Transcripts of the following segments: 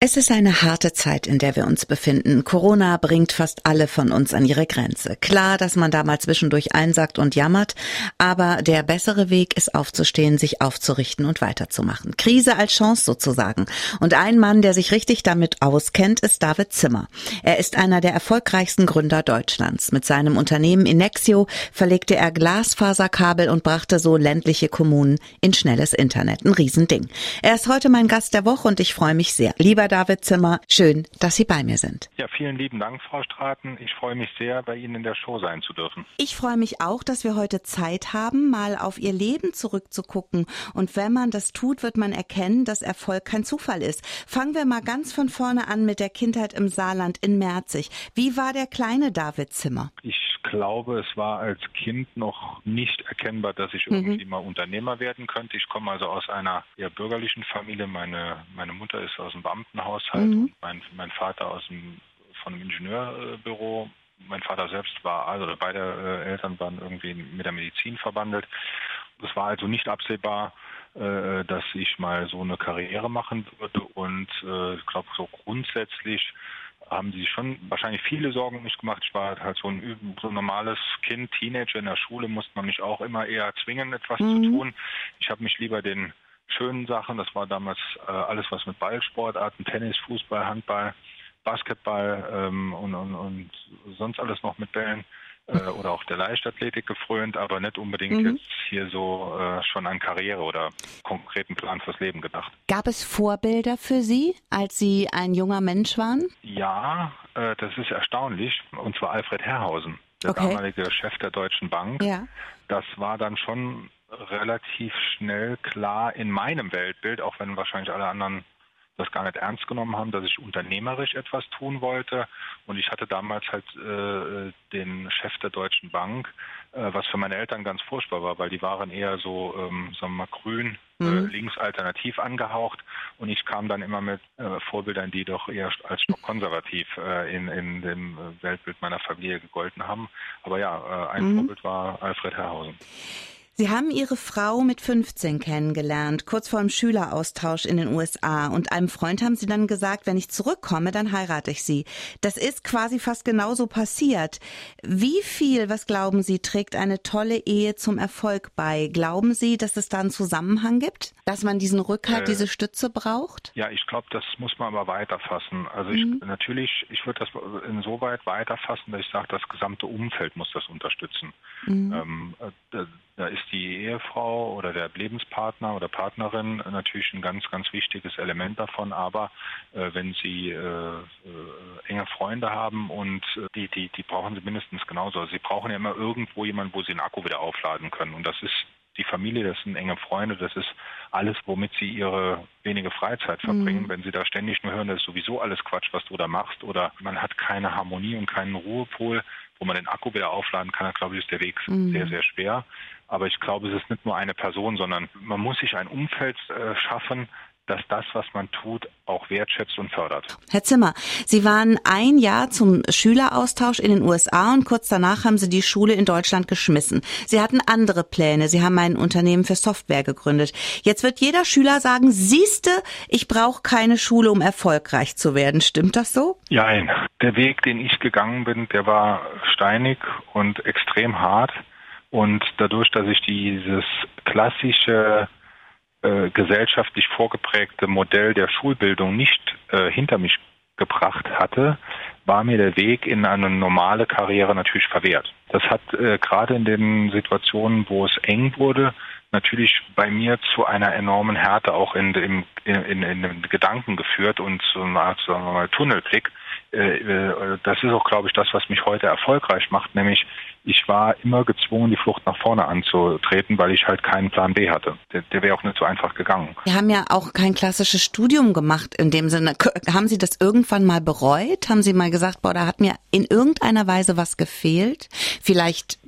Es ist eine harte Zeit, in der wir uns befinden. Corona bringt fast alle von uns an ihre Grenze. Klar, dass man da mal zwischendurch einsackt und jammert, aber der bessere Weg ist aufzustehen, sich aufzurichten und weiterzumachen. Krise als Chance sozusagen. Und ein Mann, der sich richtig damit auskennt, ist David Zimmer. Er ist einer der erfolgreichsten Gründer Deutschlands. Mit seinem Unternehmen Inexio verlegte er Glasfaserkabel und brachte so ländliche Kommunen in schnelles Internet. Ein Riesending. Er ist heute mein Gast der Woche und ich freue mich sehr. Lieber David Zimmer, schön, dass Sie bei mir sind. Ja, vielen lieben Dank, Frau Straten. Ich freue mich sehr, bei Ihnen in der Show sein zu dürfen. Ich freue mich auch, dass wir heute Zeit haben, mal auf Ihr Leben zurückzugucken. Und wenn man das tut, wird man erkennen, dass Erfolg kein Zufall ist. Fangen wir mal ganz von vorne an mit der Kindheit im Saarland in Merzig. Wie war der kleine David Zimmer? Ich glaube, es war als Kind noch nicht erkennbar, dass ich irgendwie mhm. mal Unternehmer werden könnte. Ich komme also aus einer eher bürgerlichen Familie. Meine, meine Mutter ist aus dem Beamtenhaushalt mhm. und mein, mein Vater aus dem, von einem Ingenieurbüro. Mein Vater selbst war, also beide äh, Eltern waren irgendwie mit der Medizin verwandelt. Es war also nicht absehbar, äh, dass ich mal so eine Karriere machen würde. Und äh, ich glaube, so grundsätzlich haben sie schon wahrscheinlich viele Sorgen nicht gemacht. Ich war halt so ein, so ein normales Kind, Teenager in der Schule, musste man mich auch immer eher zwingen, etwas mhm. zu tun. Ich habe mich lieber den schönen Sachen, das war damals äh, alles was mit Ballsportarten, Tennis, Fußball, Handball, Basketball ähm, und, und, und sonst alles noch mit Bällen äh, oder auch der Leichtathletik gefrönt, aber nicht unbedingt mhm. jetzt hier so äh, schon an Karriere oder konkreten Plan fürs Leben gedacht. Gab es Vorbilder für Sie, als Sie ein junger Mensch waren? Ja, äh, das ist erstaunlich, und zwar Alfred Herrhausen, der okay. damalige Chef der Deutschen Bank. Ja. Das war dann schon relativ schnell klar in meinem Weltbild, auch wenn wahrscheinlich alle anderen das gar nicht ernst genommen haben, dass ich unternehmerisch etwas tun wollte. Und ich hatte damals halt äh, den Chef der Deutschen Bank, äh, was für meine Eltern ganz furchtbar war, weil die waren eher so, ähm, sagen wir mal, grün, äh, mhm. äh, links alternativ angehaucht. Und ich kam dann immer mit äh, Vorbildern, die doch eher als stockkonservativ äh, in, in dem Weltbild meiner Familie gegolten haben. Aber ja, äh, ein mhm. Vorbild war Alfred Herrhausen. Sie haben Ihre Frau mit 15 kennengelernt, kurz vor dem Schüleraustausch in den USA. Und einem Freund haben Sie dann gesagt, wenn ich zurückkomme, dann heirate ich Sie. Das ist quasi fast genauso passiert. Wie viel, was glauben Sie, trägt eine tolle Ehe zum Erfolg bei? Glauben Sie, dass es da einen Zusammenhang gibt? Dass man diesen Rückhalt, äh, diese Stütze braucht? Ja, ich glaube, das muss man aber weiterfassen. Also ich, mhm. natürlich, ich würde das insoweit weiterfassen, dass ich sage, das gesamte Umfeld muss das unterstützen. Mhm. Ähm, äh, da ist die Ehefrau oder der Lebenspartner oder Partnerin natürlich ein ganz, ganz wichtiges Element davon. Aber äh, wenn Sie äh, äh, enge Freunde haben und äh, die, die, die brauchen Sie mindestens genauso. Also Sie brauchen ja immer irgendwo jemanden, wo Sie den Akku wieder aufladen können. Und das ist die Familie, das sind enge Freunde, das ist alles, womit sie ihre wenige Freizeit verbringen. Mhm. Wenn sie da ständig nur hören, das ist sowieso alles Quatsch, was du da machst, oder man hat keine Harmonie und keinen Ruhepol, wo man den Akku wieder aufladen kann, dann glaube ich, ist der Weg mhm. sehr, sehr schwer. Aber ich glaube, es ist nicht nur eine Person, sondern man muss sich ein Umfeld äh, schaffen, dass das, was man tut, auch wertschätzt und fördert. Herr Zimmer, Sie waren ein Jahr zum Schüleraustausch in den USA und kurz danach haben Sie die Schule in Deutschland geschmissen. Sie hatten andere Pläne. Sie haben ein Unternehmen für Software gegründet. Jetzt wird jeder Schüler sagen, siehste, ich brauche keine Schule, um erfolgreich zu werden. Stimmt das so? Nein. Der Weg, den ich gegangen bin, der war steinig und extrem hart. Und dadurch, dass ich dieses klassische äh, gesellschaftlich vorgeprägte Modell der Schulbildung nicht äh, hinter mich gebracht hatte, war mir der Weg in eine normale Karriere natürlich verwehrt. Das hat äh, gerade in den Situationen, wo es eng wurde, natürlich bei mir zu einer enormen Härte auch in, in, in, in den Gedanken geführt und zu einer Art, sagen Tunnelblick. Äh, äh, das ist auch, glaube ich, das, was mich heute erfolgreich macht, nämlich ich war immer gezwungen, die Flucht nach vorne anzutreten, weil ich halt keinen Plan B hatte. Der, der wäre auch nicht so einfach gegangen. Sie haben ja auch kein klassisches Studium gemacht in dem Sinne. Haben Sie das irgendwann mal bereut? Haben Sie mal gesagt, boah, da hat mir in irgendeiner Weise was gefehlt? Vielleicht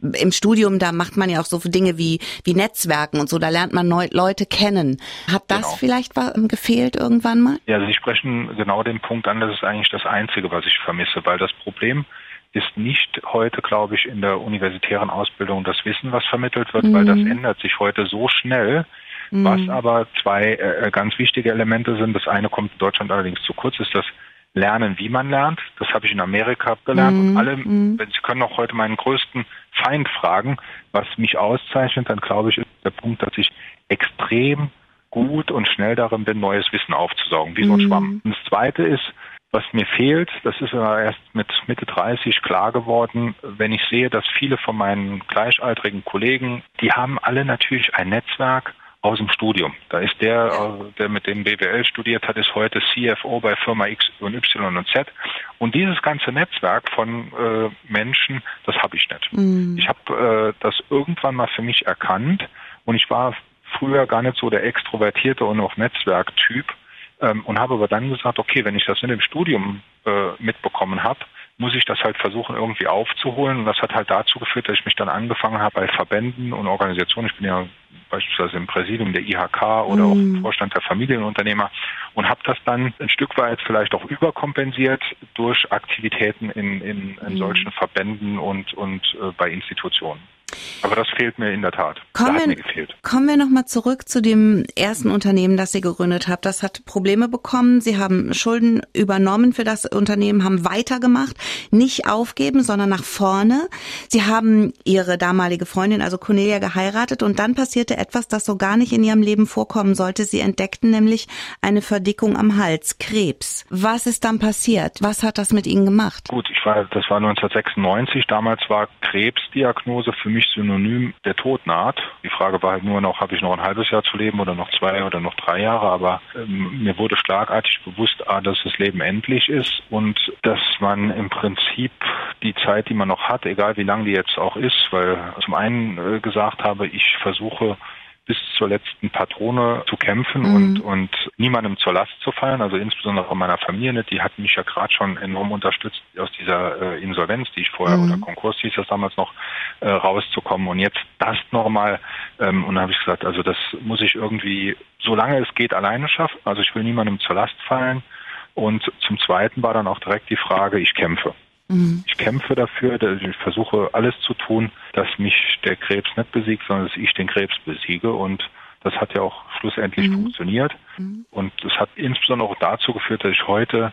im Studium, da macht man ja auch so Dinge wie, wie Netzwerken und so, da lernt man neu, Leute kennen. Hat das genau. vielleicht gefehlt irgendwann mal? Ja, Sie sprechen genau den Punkt an, das ist eigentlich das Einzige, was ich vermisse, weil das Problem ist nicht heute, glaube ich, in der universitären Ausbildung das Wissen, was vermittelt wird, mhm. weil das mhm. ändert sich heute so schnell, Mhm. Was aber zwei äh, ganz wichtige Elemente sind, das eine kommt in Deutschland allerdings zu kurz, ist das Lernen, wie man lernt. Das habe ich in Amerika gelernt. Mhm. Und alle, mhm. wenn Sie können auch heute meinen größten Feind fragen, was mich auszeichnet, dann glaube ich, ist der Punkt, dass ich extrem gut und schnell darin bin, neues Wissen aufzusaugen, wie so ein mhm. Schwamm. Und das Zweite ist, was mir fehlt, das ist erst mit Mitte 30 klar geworden, wenn ich sehe, dass viele von meinen gleichaltrigen Kollegen, die haben alle natürlich ein Netzwerk, aus dem Studium. Da ist der, äh, der mit dem BWL studiert hat, ist heute CFO bei Firma X und Y und Z. Und dieses ganze Netzwerk von äh, Menschen, das habe ich nicht. Mhm. Ich habe äh, das irgendwann mal für mich erkannt und ich war früher gar nicht so der extrovertierte und auch Netzwerktyp ähm, und habe aber dann gesagt, okay, wenn ich das in dem Studium äh, mitbekommen habe, muss ich das halt versuchen, irgendwie aufzuholen. Und das hat halt dazu geführt, dass ich mich dann angefangen habe bei Verbänden und Organisationen. Ich bin ja beispielsweise im Präsidium der IHK oder mm. auch im mhm. Vorstand der Familienunternehmer und habe das dann ein Stück weit vielleicht auch überkompensiert durch Aktivitäten in, in, in mm. solchen Verbänden und, und äh, bei Institutionen. Aber das fehlt mir in der Tat. Kommen, wir, kommen wir nochmal zurück zu dem ersten Unternehmen, das Sie gegründet haben. Das hat Probleme bekommen. Sie haben Schulden übernommen für das Unternehmen, haben weitergemacht, nicht aufgeben, sondern nach vorne. Sie haben Ihre damalige Freundin, also Cornelia, geheiratet und dann passierte etwas, das so gar nicht in Ihrem Leben vorkommen sollte. Sie entdeckten nämlich eine Verdickung am Hals, Krebs. Was ist dann passiert? Was hat das mit Ihnen gemacht? Gut, ich war, das war 1996. Damals war Krebsdiagnose für mich Synonym der Tod naht. Die Frage war halt nur noch, habe ich noch ein halbes Jahr zu leben oder noch zwei oder noch drei Jahre, aber ähm, mir wurde schlagartig bewusst, ah, dass das Leben endlich ist und dass man im Prinzip die Zeit, die man noch hat, egal wie lang die jetzt auch ist, weil zum einen äh, gesagt habe, ich versuche bis zur letzten Patrone zu kämpfen mhm. und, und niemandem zur Last zu fallen, also insbesondere meiner Familie Die hat mich ja gerade schon enorm unterstützt, aus dieser äh, Insolvenz, die ich vorher, mhm. oder Konkurs hieß das damals noch, äh, rauszukommen. Und jetzt das nochmal, ähm, und dann habe ich gesagt, also das muss ich irgendwie, solange es geht, alleine schaffen. Also ich will niemandem zur Last fallen. Und zum Zweiten war dann auch direkt die Frage, ich kämpfe. Mhm. Ich kämpfe dafür, ich versuche alles zu tun, dass mich der Krebs nicht besiegt, sondern dass ich den Krebs besiege. Und das hat ja auch schlussendlich mhm. funktioniert. Mhm. Und es hat insbesondere auch dazu geführt, dass ich heute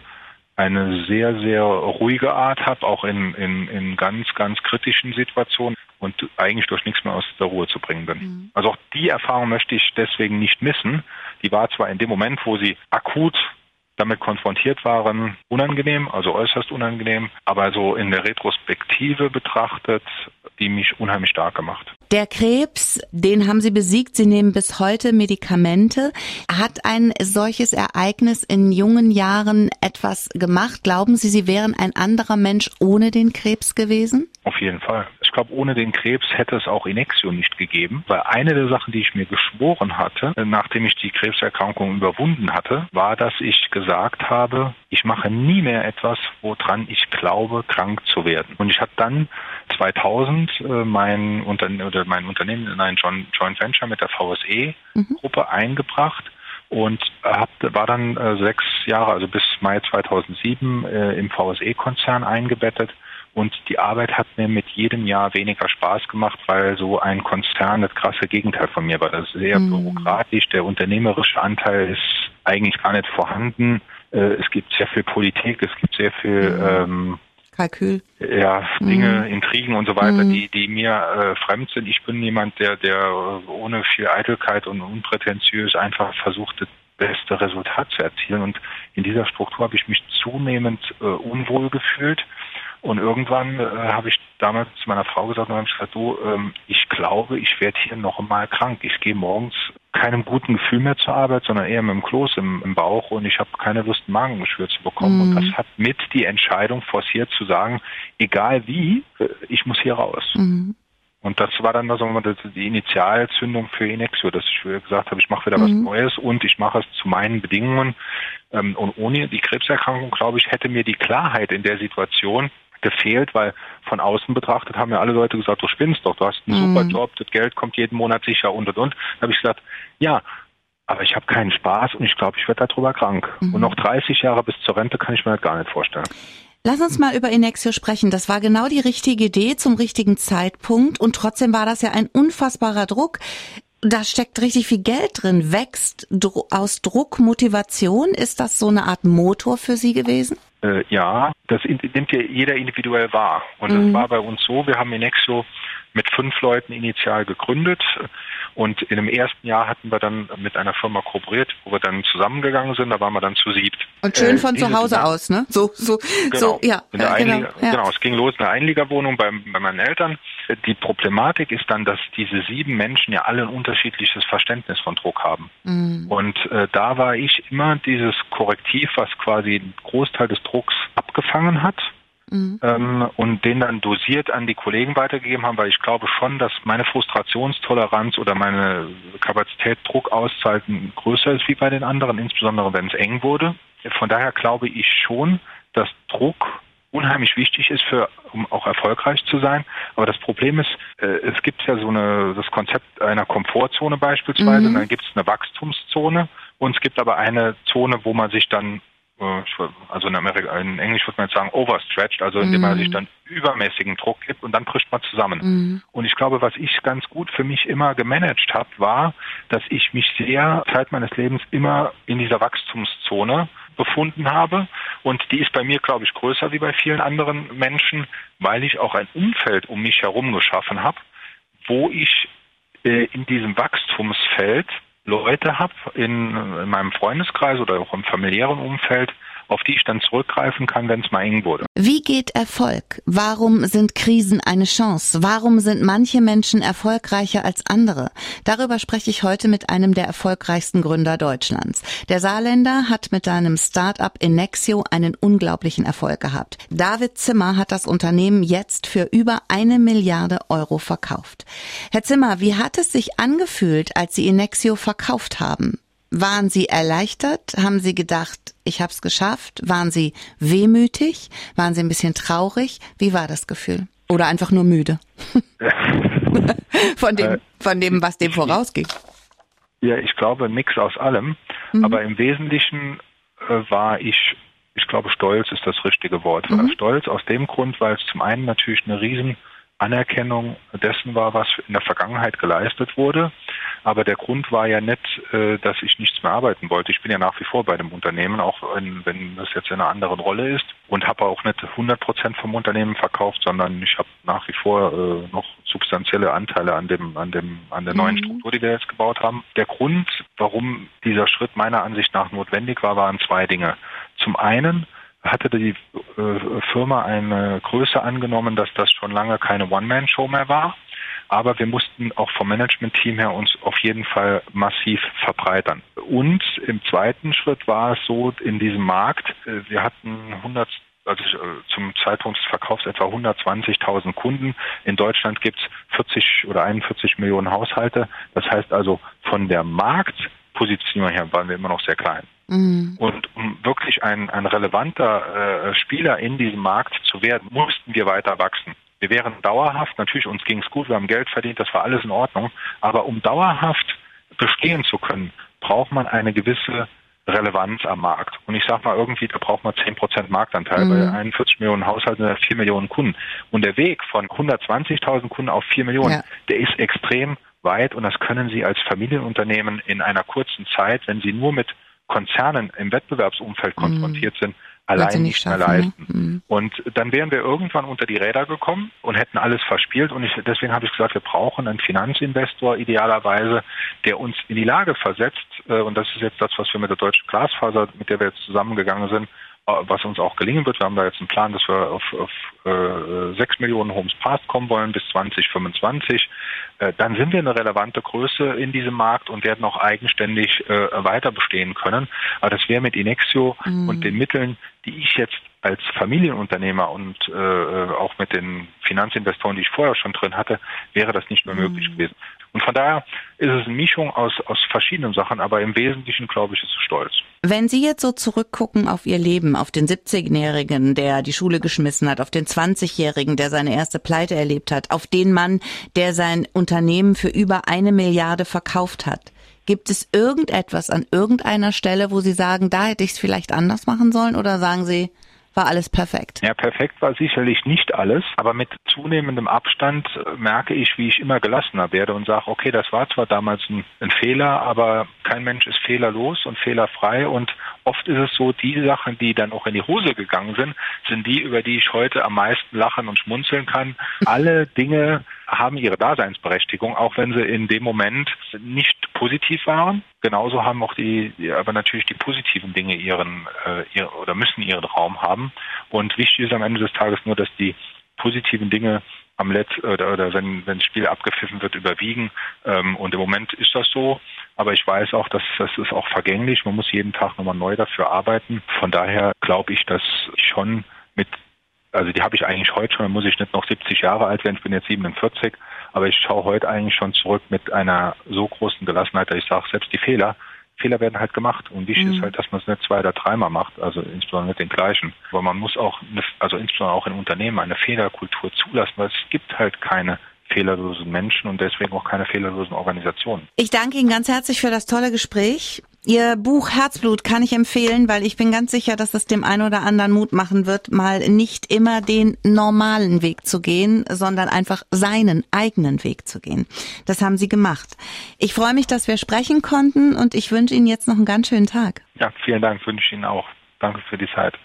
eine sehr, sehr ruhige Art habe, auch in, in, in ganz, ganz kritischen Situationen und eigentlich durch nichts mehr aus der Ruhe zu bringen bin. Mhm. Also auch die Erfahrung möchte ich deswegen nicht missen. Die war zwar in dem Moment, wo sie akut damit konfrontiert waren, unangenehm, also äußerst unangenehm, aber so in der Retrospektive betrachtet, die mich unheimlich stark gemacht. Der Krebs, den haben Sie besiegt. Sie nehmen bis heute Medikamente. Hat ein solches Ereignis in jungen Jahren etwas gemacht? Glauben Sie, Sie wären ein anderer Mensch ohne den Krebs gewesen? Auf jeden Fall. Ich glaube, ohne den Krebs hätte es auch Inexio nicht gegeben, weil eine der Sachen, die ich mir geschworen hatte, nachdem ich die Krebserkrankung überwunden hatte, war, dass ich gesagt habe, ich mache nie mehr etwas, woran ich glaube, krank zu werden. Und ich habe dann 2000 äh, mein, Unterne oder mein Unternehmen in ein Joint Venture mit der VSE-Gruppe mhm. eingebracht und hab, war dann äh, sechs Jahre, also bis Mai 2007 äh, im VSE-Konzern eingebettet und die Arbeit hat mir mit jedem Jahr weniger Spaß gemacht, weil so ein Konzern das krasse Gegenteil von mir war. Das ist sehr mhm. bürokratisch. Der unternehmerische Anteil ist eigentlich gar nicht vorhanden. Äh, es gibt sehr viel Politik, es gibt sehr viel mhm. ähm, Kalkül. Ja, Dinge, mhm. Intrigen und so weiter, mhm. die, die mir äh, fremd sind. Ich bin jemand, der, der ohne viel Eitelkeit und unprätentiös einfach versucht, das beste Resultat zu erzielen. Und in dieser Struktur habe ich mich zunehmend äh, unwohl gefühlt. Und irgendwann äh, habe ich damals zu meiner Frau gesagt und habe gesagt, du, ähm, ich glaube, ich werde hier noch einmal krank. Ich gehe morgens keinem guten Gefühl mehr zur Arbeit, sondern eher mit dem Kloß im, im Bauch und ich habe keine Lust, Magengeschwür zu bekommen. Mhm. Und das hat mit die Entscheidung forciert zu sagen, egal wie, äh, ich muss hier raus. Mhm. Und das war dann also die Initialzündung für Inexio, dass ich gesagt habe, ich mache wieder mhm. was Neues und ich mache es zu meinen Bedingungen. Ähm, und ohne die Krebserkrankung, glaube ich, hätte mir die Klarheit in der Situation gefehlt, weil von außen betrachtet haben ja alle Leute gesagt, du spinnst doch, du hast einen mhm. super Job, das Geld kommt jeden Monat sicher und und und. Da habe ich gesagt, ja, aber ich habe keinen Spaß und ich glaube, ich werde darüber krank. Mhm. Und noch 30 Jahre bis zur Rente kann ich mir das gar nicht vorstellen. Lass uns mal über Inexio sprechen. Das war genau die richtige Idee zum richtigen Zeitpunkt und trotzdem war das ja ein unfassbarer Druck. da steckt richtig viel Geld drin. Wächst aus Druck Motivation? Ist das so eine Art Motor für Sie gewesen? Äh, ja, das nimmt ja jeder individuell wahr. Und mhm. das war bei uns so, wir haben Inexio mit fünf Leuten initial gegründet und in dem ersten Jahr hatten wir dann mit einer Firma kooperiert, wo wir dann zusammengegangen sind, da waren wir dann zu siebt. Und schön von äh, zu Hause Jahr, aus, ne? So, so, genau, so, ja. In der genau, ja. genau, es ging los in der Einliegerwohnung bei, bei meinen Eltern. Die Problematik ist dann, dass diese sieben Menschen ja alle ein unterschiedliches Verständnis von Druck haben. Mhm. Und äh, da war ich immer dieses Korrektiv, was quasi einen Großteil des Drucks abgefangen hat mhm. ähm, und den dann dosiert an die Kollegen weitergegeben haben, weil ich glaube schon, dass meine Frustrationstoleranz oder meine Kapazität, Druck auszuhalten, größer ist wie bei den anderen, insbesondere wenn es eng wurde. Von daher glaube ich schon, dass Druck unheimlich wichtig ist für, um auch erfolgreich zu sein. Aber das Problem ist, äh, es gibt ja so eine, das Konzept einer Komfortzone beispielsweise, mhm. und dann gibt es eine Wachstumszone und es gibt aber eine Zone, wo man sich dann also in Amerika, in Englisch würde man jetzt sagen, overstretched, also indem man sich mhm. dann übermäßigen Druck gibt und dann bricht man zusammen. Mm. Und ich glaube, was ich ganz gut für mich immer gemanagt habe, war, dass ich mich sehr Zeit meines Lebens immer in dieser Wachstumszone befunden habe. Und die ist bei mir, glaube ich, größer wie bei vielen anderen Menschen, weil ich auch ein Umfeld um mich herum geschaffen habe, wo ich äh, in diesem Wachstumsfeld Leute habe in, in meinem Freundeskreis oder auch im familiären Umfeld, auf die ich dann zurückgreifen kann, wenn es mal eng wurde. Wie geht Erfolg? Warum sind Krisen eine Chance? Warum sind manche Menschen erfolgreicher als andere? Darüber spreche ich heute mit einem der erfolgreichsten Gründer Deutschlands. Der Saarländer hat mit seinem Start-up Inexio einen unglaublichen Erfolg gehabt. David Zimmer hat das Unternehmen jetzt für über eine Milliarde Euro verkauft. Herr Zimmer, wie hat es sich angefühlt, als Sie Inexio verkauft haben? Waren Sie erleichtert? Haben Sie gedacht, ich habe es geschafft? Waren Sie wehmütig? Waren Sie ein bisschen traurig? Wie war das Gefühl? Oder einfach nur müde? von dem, von dem, was dem vorausging. Ja, ich glaube, nix aus allem. Mhm. Aber im Wesentlichen äh, war ich, ich glaube, stolz ist das richtige Wort. Mhm. Stolz aus dem Grund, weil es zum einen natürlich eine riesen Anerkennung dessen war, was in der Vergangenheit geleistet wurde. Aber der Grund war ja nicht, äh, dass ich nichts mehr arbeiten wollte. Ich bin ja nach wie vor bei dem Unternehmen, auch wenn, wenn das jetzt in einer anderen Rolle ist und habe auch nicht 100 Prozent vom Unternehmen verkauft, sondern ich habe nach wie vor äh, noch substanzielle Anteile an dem, an dem, an der neuen mhm. Struktur, die wir jetzt gebaut haben. Der Grund, warum dieser Schritt meiner Ansicht nach notwendig war, waren zwei Dinge. Zum einen hatte die äh, Firma eine Größe angenommen, dass das schon lange keine One-Man-Show mehr war. Aber wir mussten auch vom Management-Team her uns auf jeden Fall massiv verbreitern. Und im zweiten Schritt war es so in diesem Markt, äh, wir hatten 100 also zum Zeitpunkt des Verkaufs etwa 120.000 Kunden. In Deutschland gibt es 40 oder 41 Millionen Haushalte. Das heißt also, von der Marktpositionierung her waren wir immer noch sehr klein. Mhm. Und um wirklich ein, ein relevanter äh, Spieler in diesem Markt zu werden, mussten wir weiter wachsen. Wir wären dauerhaft, natürlich uns ging es gut, wir haben Geld verdient, das war alles in Ordnung, aber um dauerhaft bestehen zu können, braucht man eine gewisse Relevanz am Markt. Und ich sage mal irgendwie, da braucht man 10% Marktanteil. Mhm. Bei 41 Millionen Haushalten sind 4 Millionen Kunden. Und der Weg von 120.000 Kunden auf 4 Millionen, ja. der ist extrem weit und das können Sie als Familienunternehmen in einer kurzen Zeit, wenn Sie nur mit Konzernen im Wettbewerbsumfeld mhm. konfrontiert sind, allein nicht, mehr ne? leisten. Ne? Und dann wären wir irgendwann unter die Räder gekommen und hätten alles verspielt. Und ich, deswegen habe ich gesagt, wir brauchen einen Finanzinvestor idealerweise, der uns in die Lage versetzt. Äh, und das ist jetzt das, was wir mit der Deutschen Glasfaser, mit der wir jetzt zusammengegangen sind, was uns auch gelingen wird. Wir haben da jetzt einen Plan, dass wir auf, auf äh, 6 Millionen Homes Passed kommen wollen bis 2025. Äh, dann sind wir eine relevante Größe in diesem Markt und werden auch eigenständig äh, weiter bestehen können. Aber das wäre mit Inexio mhm. und den Mitteln, die ich jetzt als Familienunternehmer und äh, auch mit den Finanzinvestoren, die ich vorher schon drin hatte, wäre das nicht mehr mhm. möglich gewesen. Und von daher ist es eine Mischung aus, aus verschiedenen Sachen, aber im Wesentlichen, glaube ich, ist es stolz. Wenn Sie jetzt so zurückgucken auf Ihr Leben, auf den 17-Jährigen, der die Schule geschmissen hat, auf den 20-Jährigen, der seine erste Pleite erlebt hat, auf den Mann, der sein Unternehmen für über eine Milliarde verkauft hat, Gibt es irgendetwas an irgendeiner Stelle, wo Sie sagen, da hätte ich es vielleicht anders machen sollen? Oder sagen Sie, war alles perfekt? Ja, perfekt war sicherlich nicht alles, aber mit zunehmendem Abstand äh, merke ich, wie ich immer gelassener werde und sage, okay, das war zwar damals ein, ein Fehler, aber kein Mensch ist fehlerlos und fehlerfrei und oft ist es so, die Sachen, die dann auch in die Hose gegangen sind, sind die, über die ich heute am meisten lachen und schmunzeln kann. Alle Dinge haben ihre Daseinsberechtigung, auch wenn sie in dem Moment nicht positiv waren. Genauso haben auch die, aber natürlich die positiven Dinge ihren, äh, ihr, oder müssen ihren Raum haben. Und wichtig ist am Ende des Tages nur, dass die positiven Dinge am Letz oder, oder wenn, wenn Spiel abgepfiffen wird, überwiegen. Ähm, und im Moment ist das so. Aber ich weiß auch, dass das ist auch vergänglich. Man muss jeden Tag nochmal neu dafür arbeiten. Von daher glaube ich, dass ich schon mit also die habe ich eigentlich heute schon, muss ich nicht noch 70 Jahre alt werden, ich bin jetzt 47, aber ich schaue heute eigentlich schon zurück mit einer so großen Gelassenheit, dass ich sage, selbst die Fehler, Fehler werden halt gemacht. Und wichtig mhm. ist halt, dass man es nicht zwei oder dreimal macht, also insbesondere mit den gleichen. Aber man muss auch, also insbesondere auch in Unternehmen, eine Fehlerkultur zulassen, weil es gibt halt keine fehlerlosen Menschen und deswegen auch keine fehlerlosen Organisationen. Ich danke Ihnen ganz herzlich für das tolle Gespräch. Ihr Buch Herzblut kann ich empfehlen, weil ich bin ganz sicher, dass es dem einen oder anderen Mut machen wird, mal nicht immer den normalen Weg zu gehen, sondern einfach seinen eigenen Weg zu gehen. Das haben Sie gemacht. Ich freue mich, dass wir sprechen konnten und ich wünsche Ihnen jetzt noch einen ganz schönen Tag. Ja, vielen Dank, wünsche ich Ihnen auch. Danke für die Zeit.